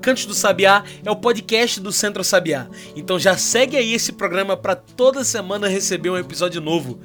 Cantos do Sabiá é o podcast do Centro Sabiá. Então já segue aí esse programa para toda semana receber um episódio novo.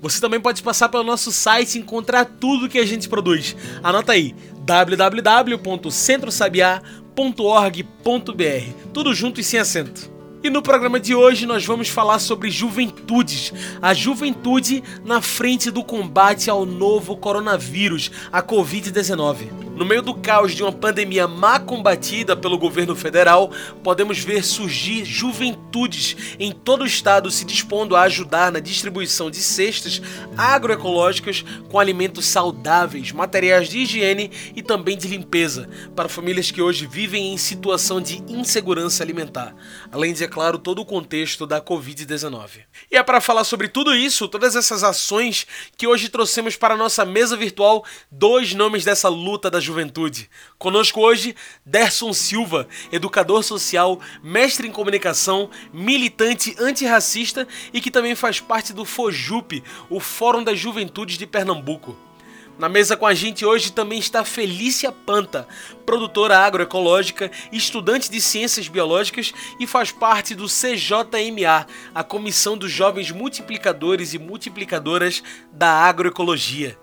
Você também pode passar pelo nosso site e encontrar tudo que a gente produz. Anota aí www.centrosabiá.com www.juventude.org.br. Tudo junto e sem acento. E no programa de hoje nós vamos falar sobre juventudes, a juventude na frente do combate ao novo coronavírus, a Covid-19. No meio do caos de uma pandemia má combatida pelo governo federal, podemos ver surgir juventudes em todo o estado se dispondo a ajudar na distribuição de cestas agroecológicas com alimentos saudáveis, materiais de higiene e também de limpeza para famílias que hoje vivem em situação de insegurança alimentar, além de, é claro, todo o contexto da Covid-19. E é para falar sobre tudo isso, todas essas ações, que hoje trouxemos para a nossa mesa virtual dois nomes dessa luta da juventude. Conosco hoje, Derson Silva, educador social, mestre em comunicação, militante antirracista e que também faz parte do FOJUP, o Fórum das Juventudes de Pernambuco. Na mesa com a gente hoje também está Felícia Panta, produtora agroecológica, estudante de ciências biológicas e faz parte do CJMA, a Comissão dos Jovens Multiplicadores e Multiplicadoras da Agroecologia.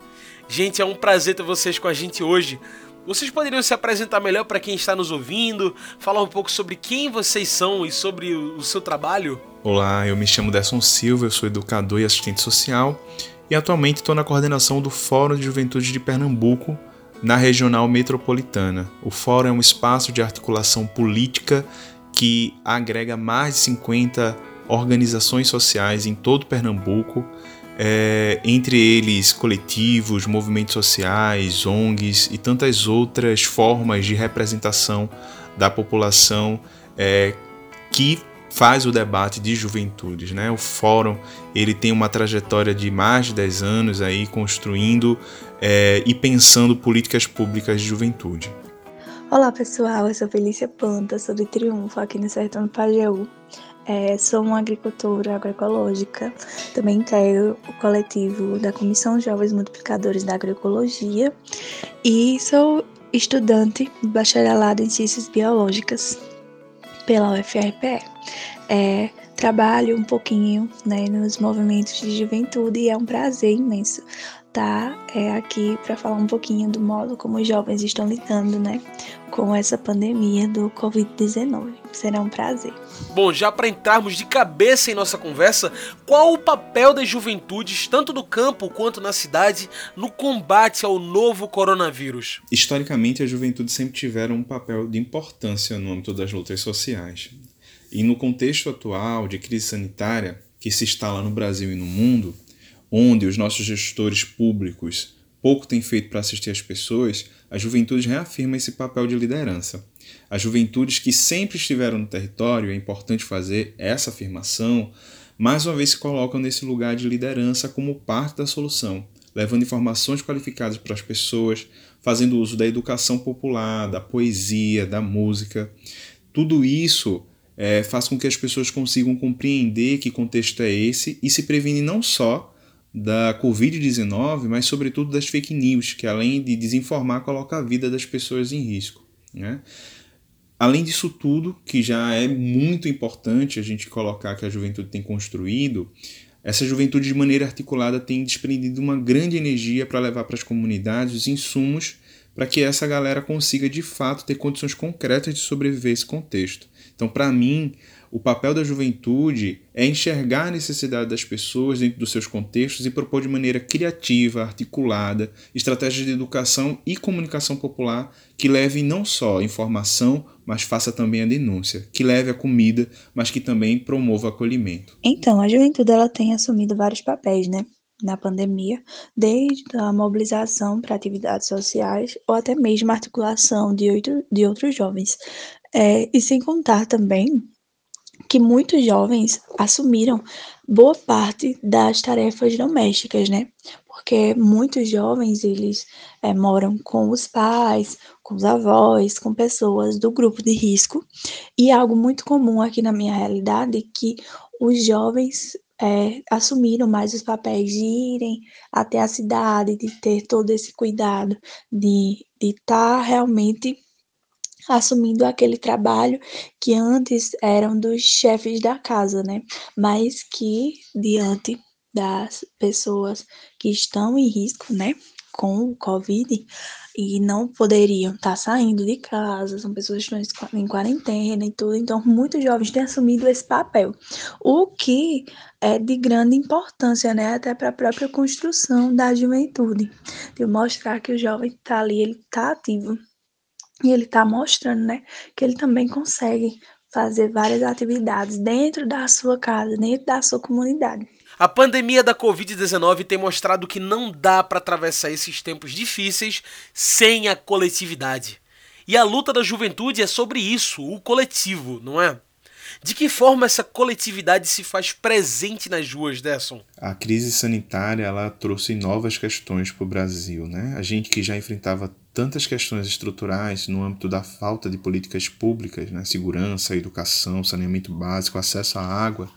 Gente, é um prazer ter vocês com a gente hoje. Vocês poderiam se apresentar melhor para quem está nos ouvindo, falar um pouco sobre quem vocês são e sobre o seu trabalho? Olá, eu me chamo Desson Silva, eu sou educador e assistente social e atualmente estou na coordenação do Fórum de Juventude de Pernambuco, na regional metropolitana. O Fórum é um espaço de articulação política que agrega mais de 50 organizações sociais em todo Pernambuco é, entre eles coletivos, movimentos sociais, ONGs e tantas outras formas de representação da população é, que faz o debate de juventudes. Né? O fórum ele tem uma trajetória de mais de 10 anos aí construindo é, e pensando políticas públicas de juventude. Olá pessoal, eu sou Felícia Panta, sou de Triunfo aqui no Sertão do Pajeú. É, sou uma agricultora agroecológica, também integro o coletivo da Comissão Jovens Multiplicadores da Agroecologia e sou estudante de bacharelado em Ciências Biológicas pela UFRPE. É, trabalho um pouquinho né, nos movimentos de juventude e é um prazer imenso estar tá, é, aqui para falar um pouquinho do modo como os jovens estão lidando né, com essa pandemia do Covid-19. Será um prazer. Bom, já para entrarmos de cabeça em nossa conversa, qual o papel das juventudes, tanto no campo quanto na cidade, no combate ao novo coronavírus? Historicamente, as juventudes sempre tiveram um papel de importância no âmbito das lutas sociais. E no contexto atual de crise sanitária que se instala no Brasil e no mundo, onde os nossos gestores públicos pouco têm feito para assistir as pessoas, a juventude reafirma esse papel de liderança. As juventudes que sempre estiveram no território, é importante fazer essa afirmação, mais uma vez se colocam nesse lugar de liderança como parte da solução, levando informações qualificadas para as pessoas, fazendo uso da educação popular, da poesia, da música. Tudo isso é, faz com que as pessoas consigam compreender que contexto é esse e se previne não só da Covid-19, mas sobretudo das fake news, que além de desinformar, coloca a vida das pessoas em risco. Né? Além disso tudo, que já é muito importante a gente colocar que a juventude tem construído, essa juventude de maneira articulada tem desprendido uma grande energia para levar para as comunidades os insumos para que essa galera consiga de fato ter condições concretas de sobreviver a esse contexto. Então, para mim, o papel da juventude é enxergar a necessidade das pessoas dentro dos seus contextos e propor de maneira criativa, articulada, estratégias de educação e comunicação popular que leve não só informação, mas faça também a denúncia, que leve a comida, mas que também promova o acolhimento. Então, a juventude ela tem assumido vários papéis, né? na pandemia, desde a mobilização para atividades sociais ou até mesmo a articulação de, oito, de outros jovens. É, e sem contar também que muitos jovens assumiram boa parte das tarefas domésticas, né? Porque muitos jovens eles é, moram com os pais, com os avós, com pessoas do grupo de risco. E algo muito comum aqui na minha realidade é que os jovens é, assumiram mais os papéis de irem até a cidade, de ter todo esse cuidado, de estar tá realmente assumindo aquele trabalho que antes eram dos chefes da casa, né? Mas que diante das pessoas que estão em risco, né, com o Covid e não poderiam estar tá saindo de casa, são pessoas que estão em quarentena e tudo, então muitos jovens têm assumido esse papel, o que é de grande importância, né, até para a própria construção da juventude, de mostrar que o jovem está ali, ele está ativo e ele está mostrando, né, que ele também consegue fazer várias atividades dentro da sua casa, dentro da sua comunidade. A pandemia da Covid-19 tem mostrado que não dá para atravessar esses tempos difíceis sem a coletividade. E a luta da juventude é sobre isso, o coletivo, não é? De que forma essa coletividade se faz presente nas ruas, Desson? A crise sanitária ela trouxe novas questões para o Brasil. Né? A gente que já enfrentava tantas questões estruturais no âmbito da falta de políticas públicas, né? segurança, educação, saneamento básico, acesso à água,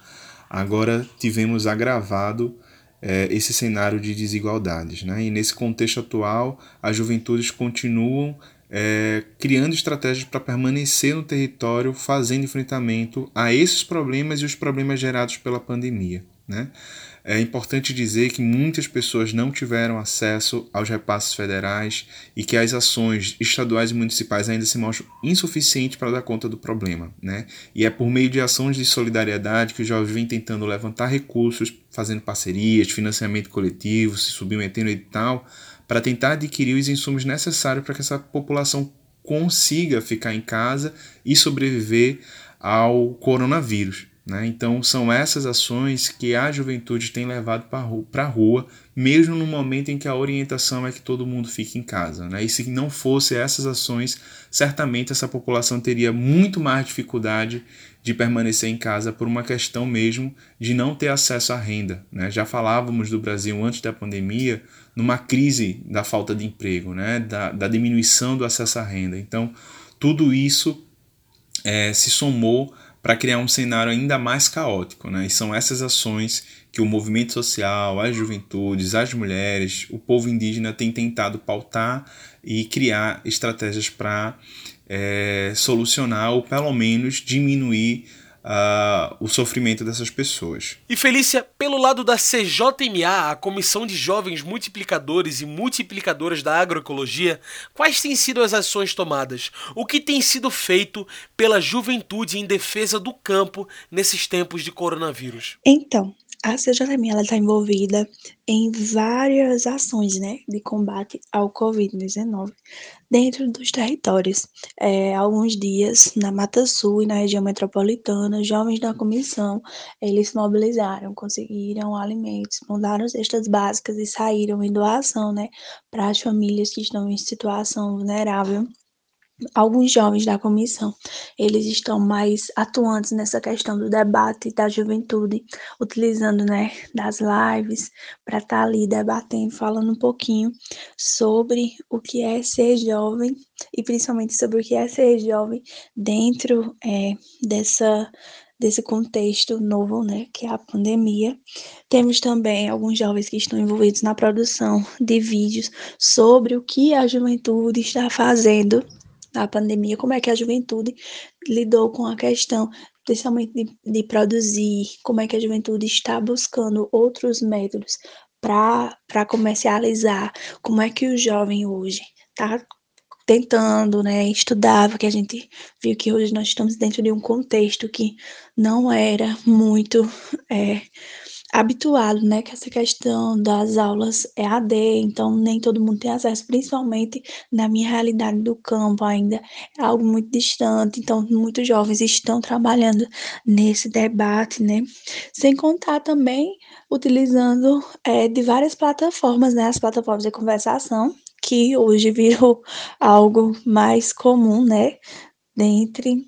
agora tivemos agravado é, esse cenário de desigualdades. Né? E nesse contexto atual, as juventudes continuam é, criando estratégias para permanecer no território, fazendo enfrentamento a esses problemas e os problemas gerados pela pandemia. Né? É importante dizer que muitas pessoas não tiveram acesso aos repasses federais e que as ações estaduais e municipais ainda se mostram insuficientes para dar conta do problema. Né? E é por meio de ações de solidariedade que os jovens vêm tentando levantar recursos, fazendo parcerias, financiamento coletivo, se submetendo e tal, para tentar adquirir os insumos necessários para que essa população consiga ficar em casa e sobreviver ao coronavírus. Né? Então, são essas ações que a juventude tem levado para a rua, mesmo no momento em que a orientação é que todo mundo fique em casa. Né? E se não fosse essas ações, certamente essa população teria muito mais dificuldade de permanecer em casa por uma questão mesmo de não ter acesso à renda. Né? Já falávamos do Brasil antes da pandemia numa crise da falta de emprego, né? da, da diminuição do acesso à renda. Então, tudo isso é, se somou para criar um cenário ainda mais caótico. Né? E são essas ações que o movimento social, as juventudes, as mulheres, o povo indígena tem tentado pautar e criar estratégias para é, solucionar ou pelo menos diminuir uh, o sofrimento dessas pessoas. E Felícia, pelo lado da CJMA, a Comissão de Jovens Multiplicadores e Multiplicadoras da Agroecologia, quais têm sido as ações tomadas? O que tem sido feito pela juventude em defesa do campo nesses tempos de coronavírus? Então, a CJM está envolvida em várias ações né, de combate ao Covid-19 dentro dos territórios. É, alguns dias, na Mata Sul e na região metropolitana, jovens da comissão, eles se mobilizaram, conseguiram alimentos, mandaram cestas básicas e saíram em doação né, para as famílias que estão em situação vulnerável alguns jovens da comissão, eles estão mais atuantes nessa questão do debate da juventude, utilizando, né, das lives para estar tá ali debatendo, falando um pouquinho sobre o que é ser jovem e principalmente sobre o que é ser jovem dentro é, dessa desse contexto novo, né, que é a pandemia. Temos também alguns jovens que estão envolvidos na produção de vídeos sobre o que a juventude está fazendo a pandemia, como é que a juventude lidou com a questão, principalmente de, de produzir, como é que a juventude está buscando outros métodos para comercializar, como é que o jovem hoje está tentando, né, estudar, porque a gente viu que hoje nós estamos dentro de um contexto que não era muito é, habituado, né, que essa questão das aulas é AD, então nem todo mundo tem acesso, principalmente na minha realidade do campo ainda é algo muito distante, então muitos jovens estão trabalhando nesse debate, né, sem contar também utilizando é, de várias plataformas, né, as plataformas de conversação, que hoje virou algo mais comum, né, dentre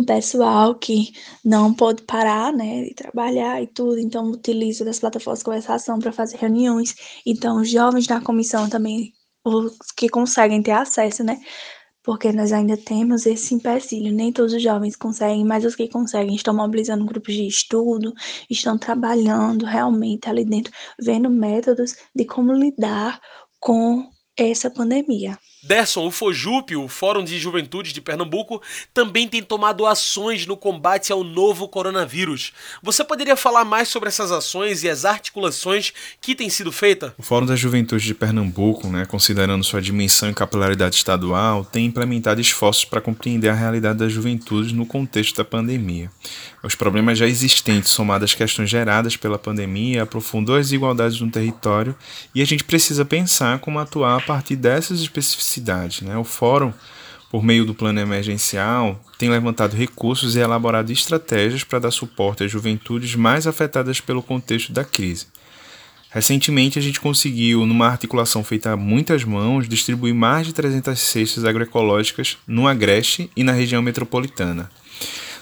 o pessoal que não pode parar, né, de trabalhar e tudo, então utiliza das plataformas de conversação para fazer reuniões. Então, os jovens da comissão também, os que conseguem ter acesso, né, porque nós ainda temos esse empecilho. Nem todos os jovens conseguem, mas os que conseguem estão mobilizando grupos de estudo, estão trabalhando realmente ali dentro, vendo métodos de como lidar com essa pandemia. Derson, o FOJUP, o Fórum de Juventude de Pernambuco, também tem tomado ações no combate ao novo coronavírus. Você poderia falar mais sobre essas ações e as articulações que têm sido feitas? O Fórum da Juventude de Pernambuco, né, considerando sua dimensão e capilaridade estadual, tem implementado esforços para compreender a realidade da juventude no contexto da pandemia. Os problemas já existentes, somados às questões geradas pela pandemia, aprofundou as desigualdades no território e a gente precisa pensar como atuar a partir dessas especificidades. Né? O Fórum, por meio do plano emergencial, tem levantado recursos e elaborado estratégias para dar suporte às juventudes mais afetadas pelo contexto da crise. Recentemente, a gente conseguiu, numa articulação feita a muitas mãos, distribuir mais de 300 cestas agroecológicas no Agreste e na região metropolitana.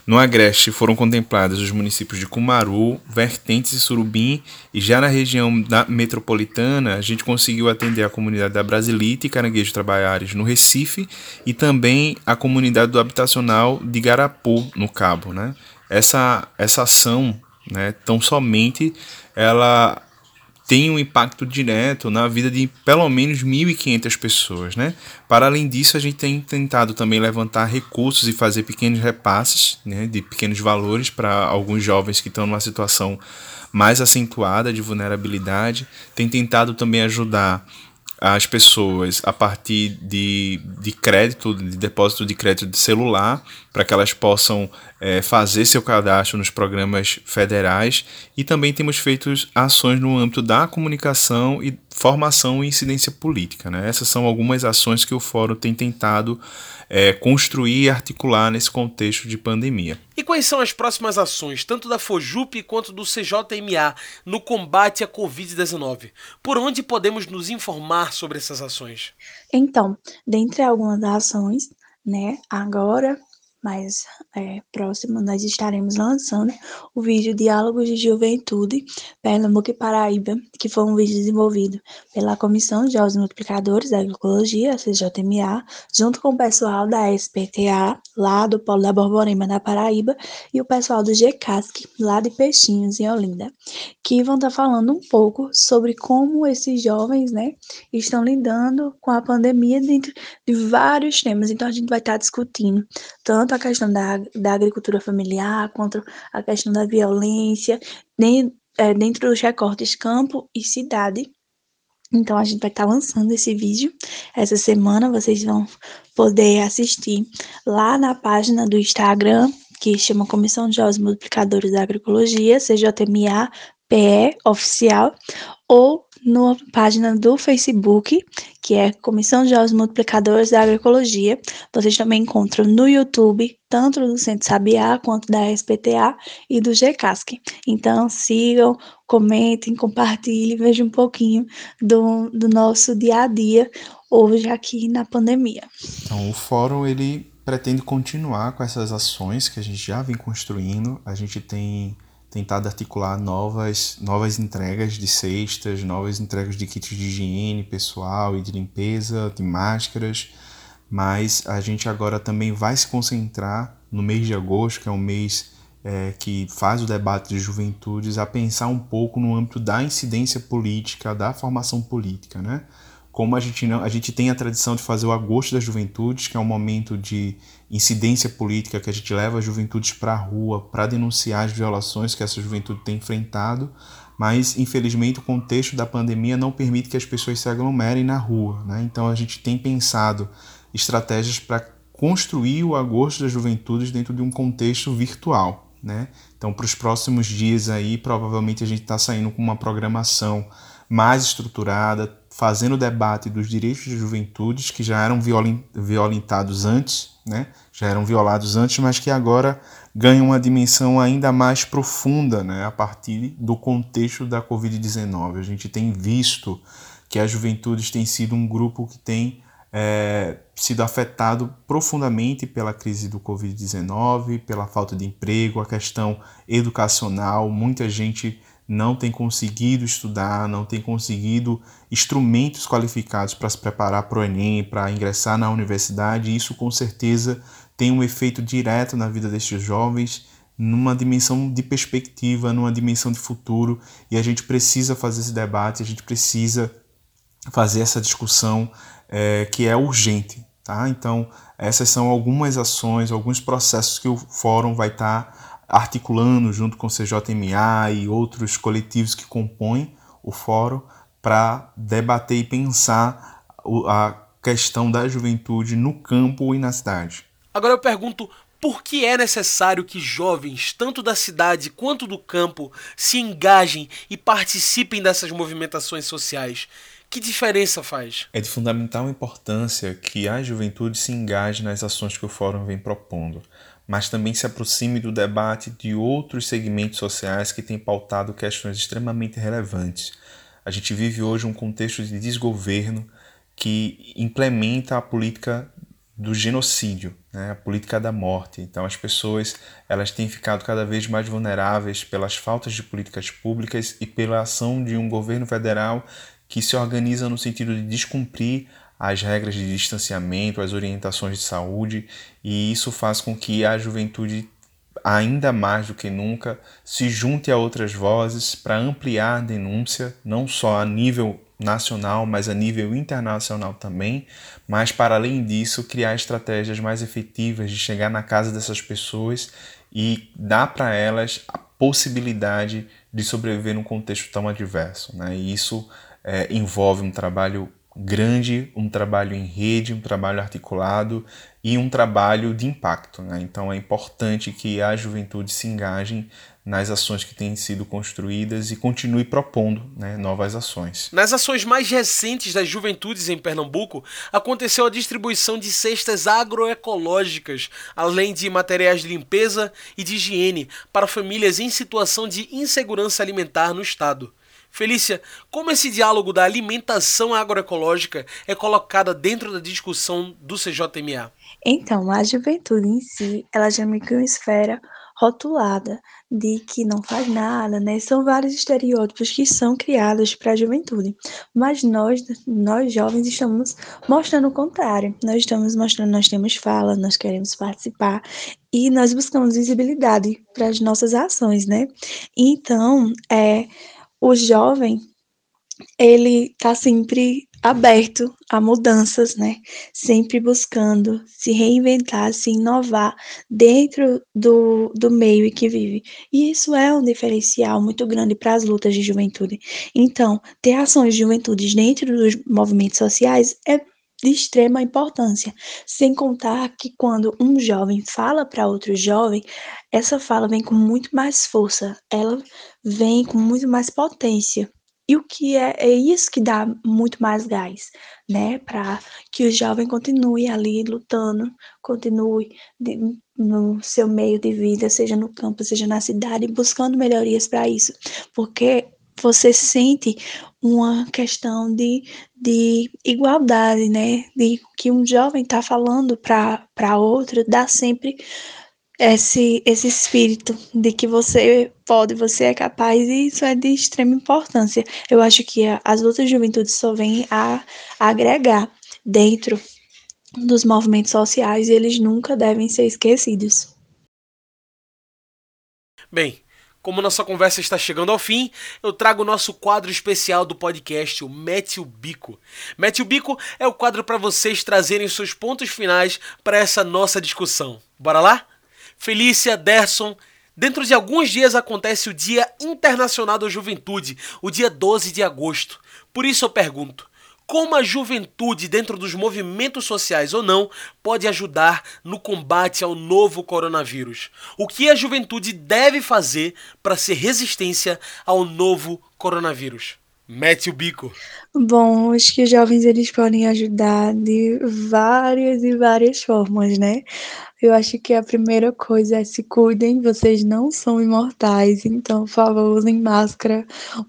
No Agreste foram contemplados os municípios de Cumaru, Vertentes e Surubim, e já na região da metropolitana a gente conseguiu atender a comunidade da Brasilite e Caranguejo Trabalhares no Recife e também a comunidade do habitacional de Garapu, no Cabo. Né? Essa, essa ação, né, tão somente, ela tem um impacto direto na vida de pelo menos 1.500 pessoas. Né? Para além disso, a gente tem tentado também levantar recursos e fazer pequenos repasses né, de pequenos valores para alguns jovens que estão numa situação mais acentuada de vulnerabilidade. Tem tentado também ajudar as pessoas a partir de, de crédito, de depósito de crédito de celular, para que elas possam é, fazer seu cadastro nos programas federais. E também temos feito ações no âmbito da comunicação e formação e incidência política. Né? Essas são algumas ações que o Fórum tem tentado é, construir e articular nesse contexto de pandemia. E quais são as próximas ações, tanto da FOJUP quanto do CJMA, no combate à Covid-19? Por onde podemos nos informar sobre essas ações? Então, dentre algumas ações, né, agora mais é, próximo, nós estaremos lançando o vídeo Diálogos de Juventude Pernambuco e Paraíba, que foi um vídeo desenvolvido pela Comissão de Jogos Multiplicadores da Agroecologia, CJMA, junto com o pessoal da SPTA, lá do Polo da Borborema, da Paraíba, e o pessoal do GCASC, lá de Peixinhos, em Olinda, que vão estar falando um pouco sobre como esses jovens, né, estão lidando com a pandemia dentro de vários temas. Então, a gente vai estar discutindo tanto a questão da, da agricultura familiar, quanto a questão da violência, nem, é, dentro dos recortes campo e cidade. Então a gente vai estar tá lançando esse vídeo essa semana, vocês vão poder assistir lá na página do Instagram, que chama Comissão de Jovens Multiplicadores da Agroecologia, CJMA PE Oficial, ou na página do Facebook, que é Comissão de Jovens Multiplicadores da Agroecologia. Vocês também encontram no YouTube, tanto do Centro Sabiá, quanto da SPTA e do GCASC. Então, sigam, comentem, compartilhem, vejam um pouquinho do, do nosso dia a dia hoje aqui na pandemia. Então, o fórum, ele pretende continuar com essas ações que a gente já vem construindo. A gente tem tentado articular novas, novas entregas de cestas, novas entregas de kits de higiene pessoal e de limpeza, de máscaras, mas a gente agora também vai se concentrar no mês de agosto, que é um mês é, que faz o debate de juventudes, a pensar um pouco no âmbito da incidência política, da formação política, né? Como a gente não, a gente tem a tradição de fazer o agosto das juventudes, que é um momento de incidência política que a gente leva as juventudes para a rua para denunciar as violações que essa juventude tem enfrentado, mas infelizmente o contexto da pandemia não permite que as pessoas se aglomerem na rua, né? Então a gente tem pensado estratégias para construir o agosto das juventudes dentro de um contexto virtual. né? Então, para os próximos dias aí, provavelmente a gente está saindo com uma programação mais estruturada, fazendo o debate dos direitos de juventudes que já eram violentados antes, né? já eram violados antes, mas que agora ganham uma dimensão ainda mais profunda né? a partir do contexto da Covid-19. A gente tem visto que as juventudes têm sido um grupo que tem é, sido afetado profundamente pela crise do Covid-19, pela falta de emprego, a questão educacional, muita gente não tem conseguido estudar, não tem conseguido instrumentos qualificados para se preparar para o Enem, para ingressar na universidade, isso com certeza tem um efeito direto na vida destes jovens, numa dimensão de perspectiva, numa dimensão de futuro, e a gente precisa fazer esse debate, a gente precisa fazer essa discussão é, que é urgente. Tá? Então, essas são algumas ações, alguns processos que o fórum vai estar. Tá articulando junto com o CJMA e outros coletivos que compõem o fórum para debater e pensar a questão da juventude no campo e na cidade. Agora eu pergunto por que é necessário que jovens, tanto da cidade quanto do campo, se engajem e participem dessas movimentações sociais? Que diferença faz? É de fundamental importância que a juventude se engaje nas ações que o Fórum vem propondo mas também se aproxime do debate de outros segmentos sociais que têm pautado questões extremamente relevantes. A gente vive hoje um contexto de desgoverno que implementa a política do genocídio, né? a política da morte. Então as pessoas elas têm ficado cada vez mais vulneráveis pelas faltas de políticas públicas e pela ação de um governo federal que se organiza no sentido de descumprir as regras de distanciamento, as orientações de saúde, e isso faz com que a juventude, ainda mais do que nunca, se junte a outras vozes para ampliar a denúncia, não só a nível nacional, mas a nível internacional também, mas para além disso, criar estratégias mais efetivas de chegar na casa dessas pessoas e dar para elas a possibilidade de sobreviver num contexto tão adverso. Né? E isso é, envolve um trabalho grande, um trabalho em rede, um trabalho articulado e um trabalho de impacto. Né? Então é importante que a juventude se engaje nas ações que têm sido construídas e continue propondo né, novas ações. Nas ações mais recentes das juventudes em Pernambuco, aconteceu a distribuição de cestas agroecológicas, além de materiais de limpeza e de higiene para famílias em situação de insegurança alimentar no estado. Felícia, como esse diálogo da alimentação agroecológica é colocada dentro da discussão do CJMA? Então, a juventude em si, ela já meio que uma esfera rotulada de que não faz nada, né? São vários estereótipos que são criados para a juventude. Mas nós, nós jovens, estamos mostrando o contrário. Nós estamos mostrando, nós temos fala, nós queremos participar e nós buscamos visibilidade para as nossas ações, né? Então, é o jovem ele está sempre aberto a mudanças, né? Sempre buscando se reinventar, se inovar dentro do, do meio em que vive. E isso é um diferencial muito grande para as lutas de juventude. Então, ter ações de juventude dentro dos movimentos sociais é de extrema importância, sem contar que quando um jovem fala para outro jovem, essa fala vem com muito mais força, ela vem com muito mais potência. E o que é, é isso que dá muito mais gás, né? Para que o jovem continue ali lutando, continue de, no seu meio de vida, seja no campo, seja na cidade, buscando melhorias para isso. Porque você sente uma questão de, de igualdade, né? De que um jovem está falando para outro, dá sempre esse, esse espírito de que você pode, você é capaz, e isso é de extrema importância. Eu acho que as lutas de juventude só vêm a, a agregar dentro dos movimentos sociais e eles nunca devem ser esquecidos. Bem, como nossa conversa está chegando ao fim, eu trago o nosso quadro especial do podcast, o Mete o Bico. Mete o Bico é o quadro para vocês trazerem seus pontos finais para essa nossa discussão. Bora lá? Felícia, Derson, dentro de alguns dias acontece o Dia Internacional da Juventude, o dia 12 de agosto. Por isso eu pergunto, como a juventude, dentro dos movimentos sociais ou não, pode ajudar no combate ao novo coronavírus. O que a juventude deve fazer para ser resistência ao novo coronavírus? Mete o bico. Bom, acho que os jovens eles podem ajudar de várias e várias formas, né? Eu acho que a primeira coisa é se cuidem, vocês não são imortais, então, por favor, usem máscara,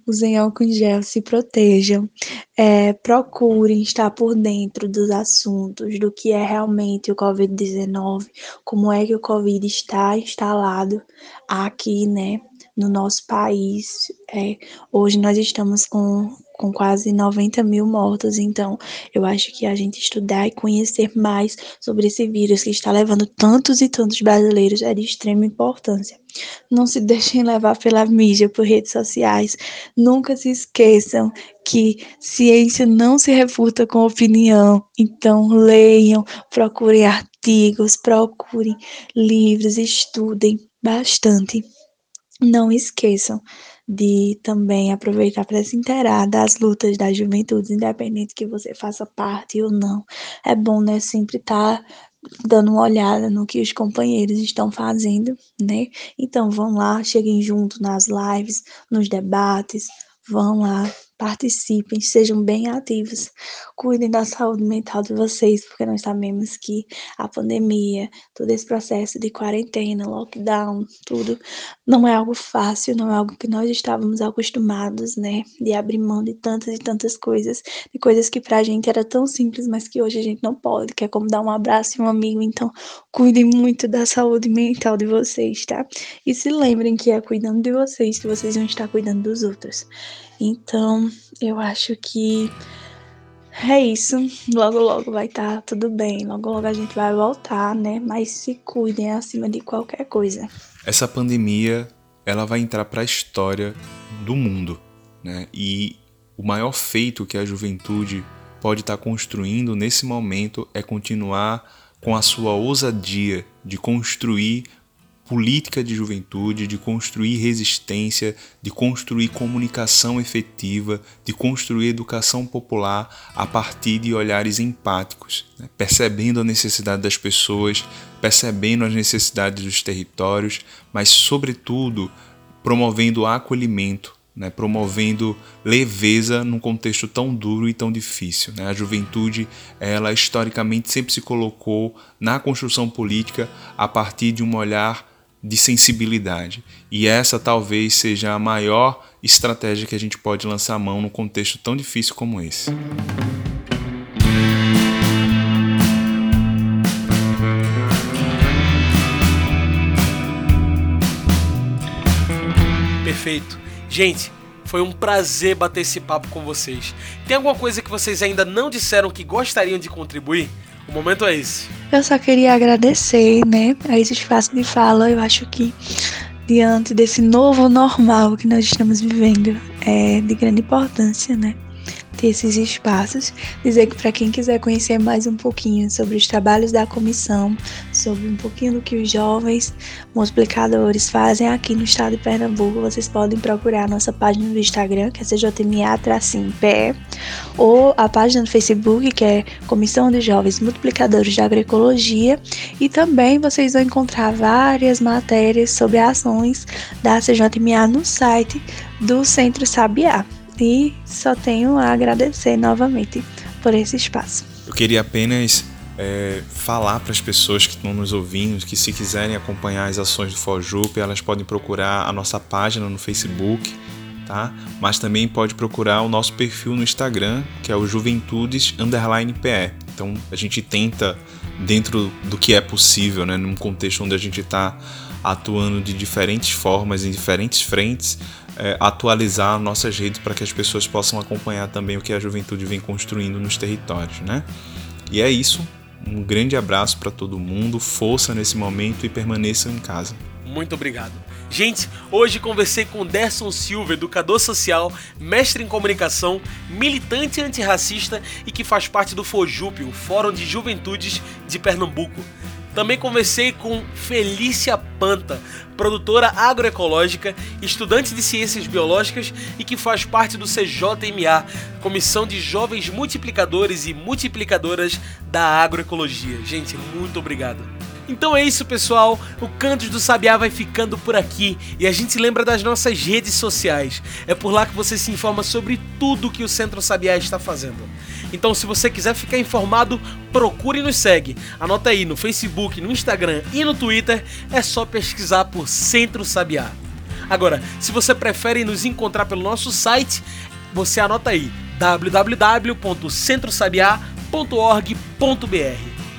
usem álcool em gel, se protejam. É, procurem estar por dentro dos assuntos, do que é realmente o Covid-19, como é que o Covid está instalado aqui, né, no nosso país. É, hoje nós estamos com com quase 90 mil mortos. Então, eu acho que a gente estudar e conhecer mais sobre esse vírus que está levando tantos e tantos brasileiros é de extrema importância. Não se deixem levar pela mídia, por redes sociais. Nunca se esqueçam que ciência não se refuta com opinião. Então, leiam, procurem artigos, procurem livros, estudem bastante. Não esqueçam de também aproveitar para se inteirar das lutas das juventudes, independente que você faça parte ou não. É bom, né, sempre estar tá dando uma olhada no que os companheiros estão fazendo, né? Então vão lá, cheguem junto nas lives, nos debates, vão lá, participem, sejam bem ativos, cuidem da saúde mental de vocês, porque nós sabemos que a pandemia, todo esse processo de quarentena, lockdown, tudo, não é algo fácil, não é algo que nós estávamos acostumados, né, de abrir mão de tantas e tantas coisas, de coisas que pra gente era tão simples, mas que hoje a gente não pode, que é como dar um abraço em um amigo, então cuidem muito da saúde mental de vocês, tá? E se lembrem que é cuidando de vocês que vocês vão estar cuidando dos outros. Então, eu acho que é isso. Logo, logo vai estar tá tudo bem. Logo, logo a gente vai voltar, né? Mas se cuidem acima de qualquer coisa. Essa pandemia, ela vai entrar para a história do mundo, né? E o maior feito que a juventude pode estar tá construindo nesse momento é continuar com a sua ousadia de construir política de juventude, de construir resistência, de construir comunicação efetiva, de construir educação popular a partir de olhares empáticos, né? percebendo a necessidade das pessoas, percebendo as necessidades dos territórios, mas, sobretudo, promovendo acolhimento. Né, promovendo leveza num contexto tão duro e tão difícil. Né? A juventude, ela historicamente sempre se colocou na construção política a partir de um olhar de sensibilidade. E essa talvez seja a maior estratégia que a gente pode lançar a mão num contexto tão difícil como esse. Perfeito. Gente, foi um prazer bater esse papo com vocês. Tem alguma coisa que vocês ainda não disseram que gostariam de contribuir? O momento é esse. Eu só queria agradecer, né, a esse espaço de fala. Eu acho que diante desse novo normal que nós estamos vivendo é de grande importância, né? ter esses espaços. Dizer que para quem quiser conhecer mais um pouquinho sobre os trabalhos da comissão, sobre um pouquinho do que os jovens multiplicadores fazem aqui no estado de Pernambuco, vocês podem procurar a nossa página do Instagram, que é CJMA-PE, ou a página do Facebook, que é Comissão de Jovens Multiplicadores da Agroecologia, e também vocês vão encontrar várias matérias sobre ações da CJMA no site do Centro Sabiá. E só tenho a agradecer novamente por esse espaço. Eu queria apenas é, falar para as pessoas que estão nos ouvindo que se quiserem acompanhar as ações do Fojup, elas podem procurar a nossa página no Facebook, tá? Mas também pode procurar o nosso perfil no Instagram, que é o Juventudes Underline PE. Então a gente tenta, dentro do que é possível, né, num contexto onde a gente está atuando de diferentes formas, em diferentes frentes, é, atualizar nossas redes para que as pessoas possam acompanhar também o que a juventude vem construindo nos territórios, né? E é isso. Um grande abraço para todo mundo, força nesse momento e permaneçam em casa. Muito obrigado. Gente, hoje conversei com Derson Silva, educador social, mestre em comunicação, militante antirracista e que faz parte do FOJUP, o Fórum de Juventudes de Pernambuco. Também conversei com Felícia Panta, produtora agroecológica, estudante de ciências biológicas e que faz parte do CJMA, Comissão de Jovens Multiplicadores e Multiplicadoras da Agroecologia. Gente, muito obrigado. Então é isso, pessoal. O Cantos do Sabiá vai ficando por aqui e a gente lembra das nossas redes sociais. É por lá que você se informa sobre tudo que o Centro Sabiá está fazendo. Então, se você quiser ficar informado, procure e nos segue. Anota aí no Facebook, no Instagram e no Twitter. É só pesquisar por Centro Sabiá. Agora, se você prefere nos encontrar pelo nosso site, você anota aí www.centrosabiá.org.br.